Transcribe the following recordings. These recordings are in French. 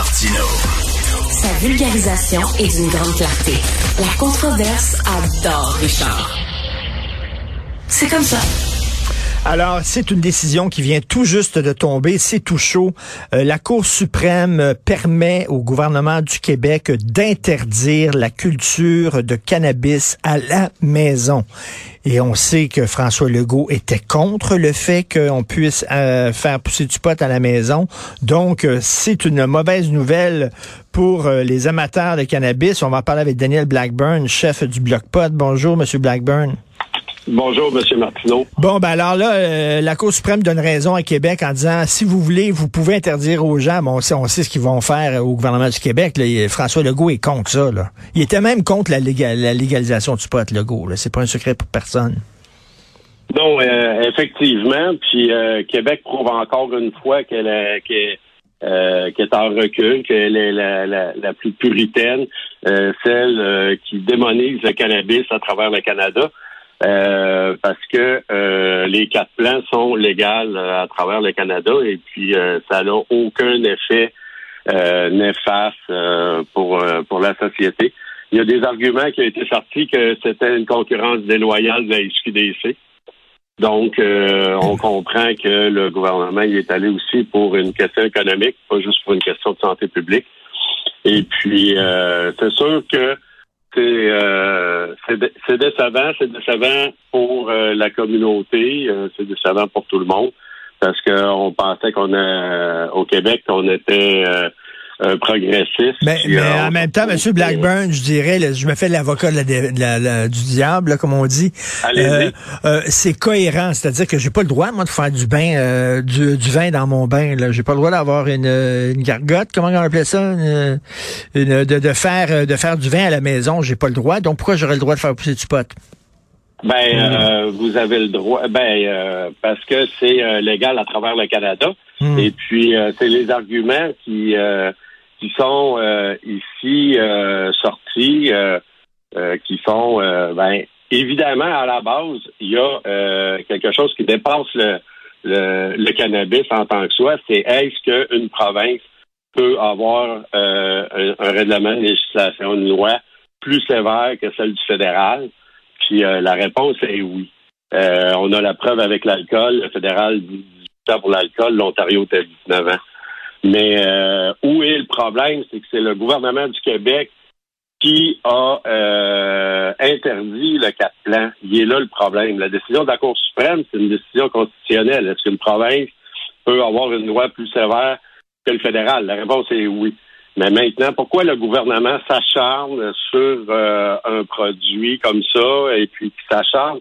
Martino. Sa vulgarisation est d'une grande clarté. La controverse adore Richard. C'est comme ça. Alors, c'est une décision qui vient tout juste de tomber, c'est tout chaud. Euh, la Cour suprême euh, permet au gouvernement du Québec d'interdire la culture de cannabis à la maison. Et on sait que François Legault était contre le fait qu'on puisse euh, faire pousser du pot à la maison. Donc, c'est une mauvaise nouvelle pour les amateurs de cannabis. On va parler avec Daniel Blackburn, chef du Bloc Pot. Bonjour, Monsieur Blackburn. Bonjour, M. Martineau. Bon, ben alors là, euh, la Cour suprême donne raison à Québec en disant si vous voulez, vous pouvez interdire aux gens. Bon, on sait, on sait ce qu'ils vont faire au gouvernement du Québec. François Legault est contre ça. Là. Il était même contre la, légalisation du pot, Legault. C'est pas un secret pour personne. Non, euh, effectivement. Puis euh, Québec prouve encore une fois qu'elle est, est en recul, qu'elle est la, la, plus puritaine, celle qui démonise le cannabis à travers le Canada. Euh, parce que euh, les quatre plans sont légales euh, à travers le Canada et puis ça n'a aucun effet néfaste pour pour la société. Il y a des arguments qui ont été sortis que c'était une concurrence déloyale de la SQDC. Donc, on comprend que le gouvernement y est allé aussi pour une question économique, pas juste pour une question de santé publique. Et puis, c'est sûr que c'est euh, c'est décevant, c'est décevant pour euh, la communauté, euh, c'est décevant pour tout le monde parce qu'on pensait qu'on a au Québec qu'on était progressiste. Mais, mais en même temps, M. Blackburn, je dirais, je me fais l'avocat du diable, comme on dit. c'est cohérent, c'est-à-dire que j'ai pas le droit, moi, de faire du bain, du, vin dans mon bain. Là, j'ai pas le droit d'avoir une, une gargote, comment on appelait ça, une, de, faire de faire du vin à la maison. J'ai pas le droit. Donc pourquoi j'aurais le droit de faire pousser du pot? Ben, vous avez le droit. Ben, parce que c'est légal à travers le Canada. Hmm. Et puis, c'est les arguments qui qui sont euh, ici euh, sortis, euh, qui sont, ben, évidemment, à la base, il y a quelque chose qui dépasse le, le, cannabis en tant que soi, c'est est-ce qu'une province peut avoir un, règlement de législation, une loi plus sévère que celle du fédéral? Puis la réponse est oui. on a la preuve avec l'alcool. Le fédéral dit 18 ans pour l'alcool, l'Ontario était 19 ans. Mais euh, où est le problème? C'est que c'est le gouvernement du Québec qui a euh, interdit le quatre plan. Il est là le problème. La décision de la Cour suprême, c'est une décision constitutionnelle. Est-ce qu'une province peut avoir une loi plus sévère que le fédéral? La réponse est oui. Mais maintenant, pourquoi le gouvernement s'acharne sur euh, un produit comme ça et puis qui s'acharne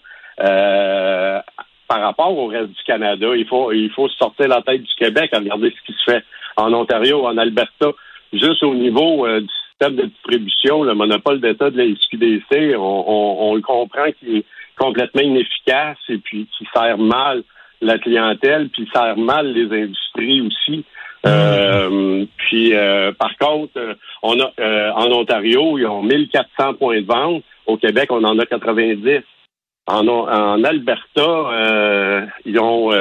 par rapport au reste du Canada? Il faut, il faut sortir la tête du Québec regarder ce qui se fait en Ontario, en Alberta, juste au niveau euh, du système de distribution, le monopole d'État de la SQDC, on, le comprend qu'il est complètement inefficace et puis qui sert mal la clientèle, puis sert mal les industries aussi. Euh, puis euh, par contre, on a en Ontario, ils ont 1400 points de vente. Au Québec, on en a 90. En, en Alberta, ils ont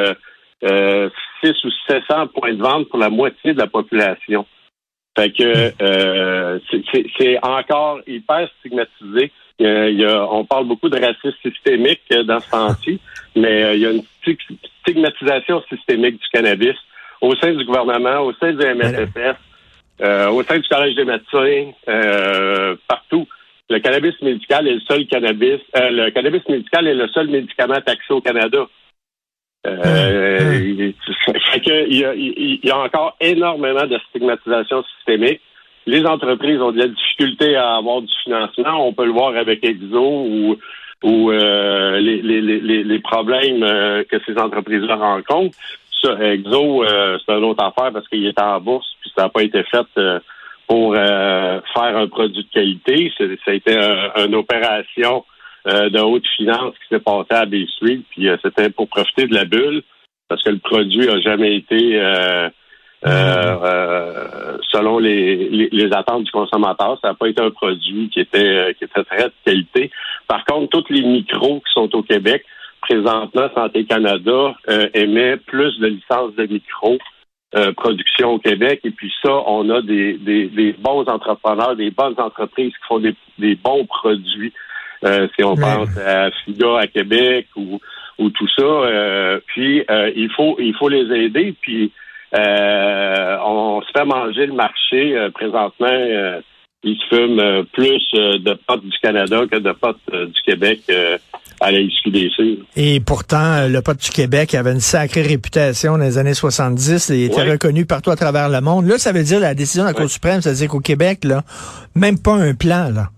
6 ou 700 points de vente pour la moitié de la population. Fait que euh, c'est encore hyper stigmatisé. Il y a, on parle beaucoup de racisme systémique dans ce temps-ci, mais euh, il y a une stigmatisation systémique du cannabis au sein du gouvernement, au sein du MSFS, euh, au sein du Collège des médecins, partout. Le cannabis médical est le seul cannabis. le cannabis médical est le seul médicament taxé au Canada. Euh, il, y a, encore énormément de stigmatisation systémique. Les entreprises ont de la difficulté à avoir du financement. On peut le voir avec Exo ou, ou euh, les, les, les, les, problèmes euh, que ces entreprises-là rencontrent. Ça, Exo, c'est une autre affaire parce qu'il est en bourse puis ça n'a pas été fait pour faire un produit de qualité. Ça a été une opération euh, de haute finance qui s'est passé à Bay Street, puis euh, c'était pour profiter de la bulle, parce que le produit a jamais été euh, selon les, les, attentes du consommateur. Ça n'a pas été un produit qui était qui était très de qualité. Par contre, tous les micros qui sont au Québec, présentement, Santé Canada émet plus de licences de micros production au Québec. Et puis ça, on a des, des, bons entrepreneurs, des bonnes entreprises qui font des, des bons produits. si on pense à FIGA à Québec ou, ou tout ça. puis il faut il faut les aider. Puis on se fait manger le marché présentement ils se fument plus de potes du Canada que de potes du Québec à la SQDC. Et pourtant, le pot du Québec avait une sacrée réputation dans les années 70. Il était reconnu partout à travers le monde. Là, ça veut dire la décision de la Cour suprême, ça veut dire qu'au Québec, là, même pas un plan, là.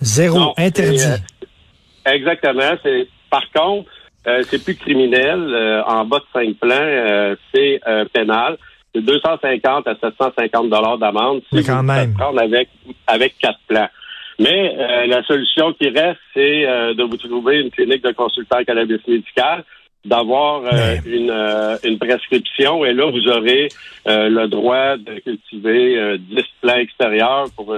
Zéro, interdit. Euh, exactement. C'est Par contre, euh, c'est plus criminel. Euh, en bas de cinq plans, c'est pénal. C'est 250 à 750 dollars d'amende si quand même. avec avec quatre plans. Mais euh, la solution qui reste, c'est euh, de vous trouver une clinique de consultant cannabis médical, d'avoir euh, une, une, prescription, et là, vous aurez le droit de cultiver 10 plants extérieurs pour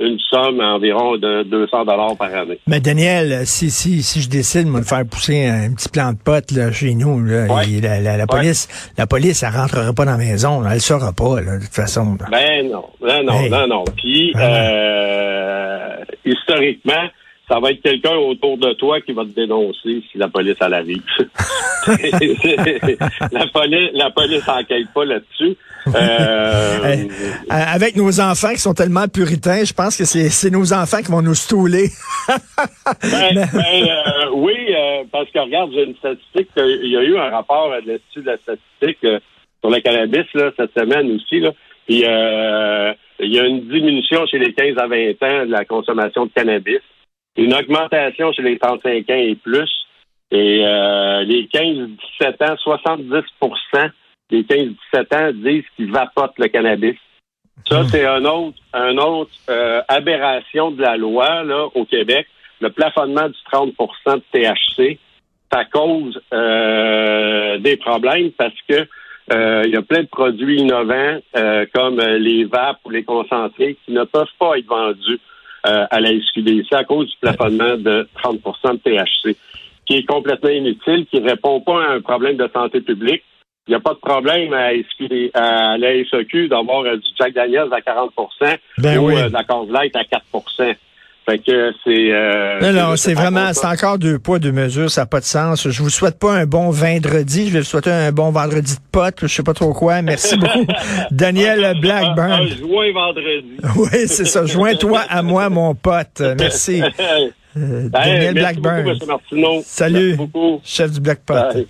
une somme environ de 200 dollars par année. Mais Daniel, si si si je décide de faire pousser un petit plant de potes là, chez nous, là, la, police, la police, elle rentrera pas dans la maison, elle le saura pas de toute façon. Ben non, ben non, non, non. Puis ben euh, historiquement, ça va être quelqu'un autour de toi qui va te dénoncer si la police elle arrive. la police, la police enquête pas là-dessus. Euh, avec nos enfants qui sont tellement puritains, je pense que c'est nos enfants qui vont nous stouler. ben, ben euh, oui, euh, parce que regarde, j'ai une statistique. Il y a eu un rapport de l'Institut de la statistique sur le cannabis là, cette semaine aussi. Là. Puis, il y a une diminution chez les 15 à 20 ans de la consommation de cannabis une augmentation chez les 35 ans et plus. Et euh, les 15-17 ans, 70% des 15-17 ans disent qu'ils vapotent le cannabis. Ça, hmm. c'est un autre, un autre euh, aberration de la loi là, au Québec. Le plafonnement du 30% de THC, ça cause euh, des problèmes parce que il y a plein de produits innovants comme les vapes ou les concentrés qui ne peuvent pas être vendus euh, à la SQDC à cause du plafonnement de 30% de THC, qui est complètement inutile, qui ne répond pas à un problème de santé publique. Il n'y a pas de problème à, à la SEQ d'avoir euh, du Jack Daniels à 40% ben ou euh, de la Cause Light à 4 fait que c'est. Euh, non, non, c'est vraiment, c'est encore deux poids, deux mesures, ça n'a pas de sens. Je vous souhaite pas un bon vendredi, je vais vous souhaiter un bon vendredi de pote, je sais pas trop quoi. Merci beaucoup, Daniel Blackburn. Un, joint vendredi. oui, c'est ça. Joins-toi à moi, mon pote. Merci. Euh, Daniel Blackburn. Beaucoup, Salut, chef du Black Pot.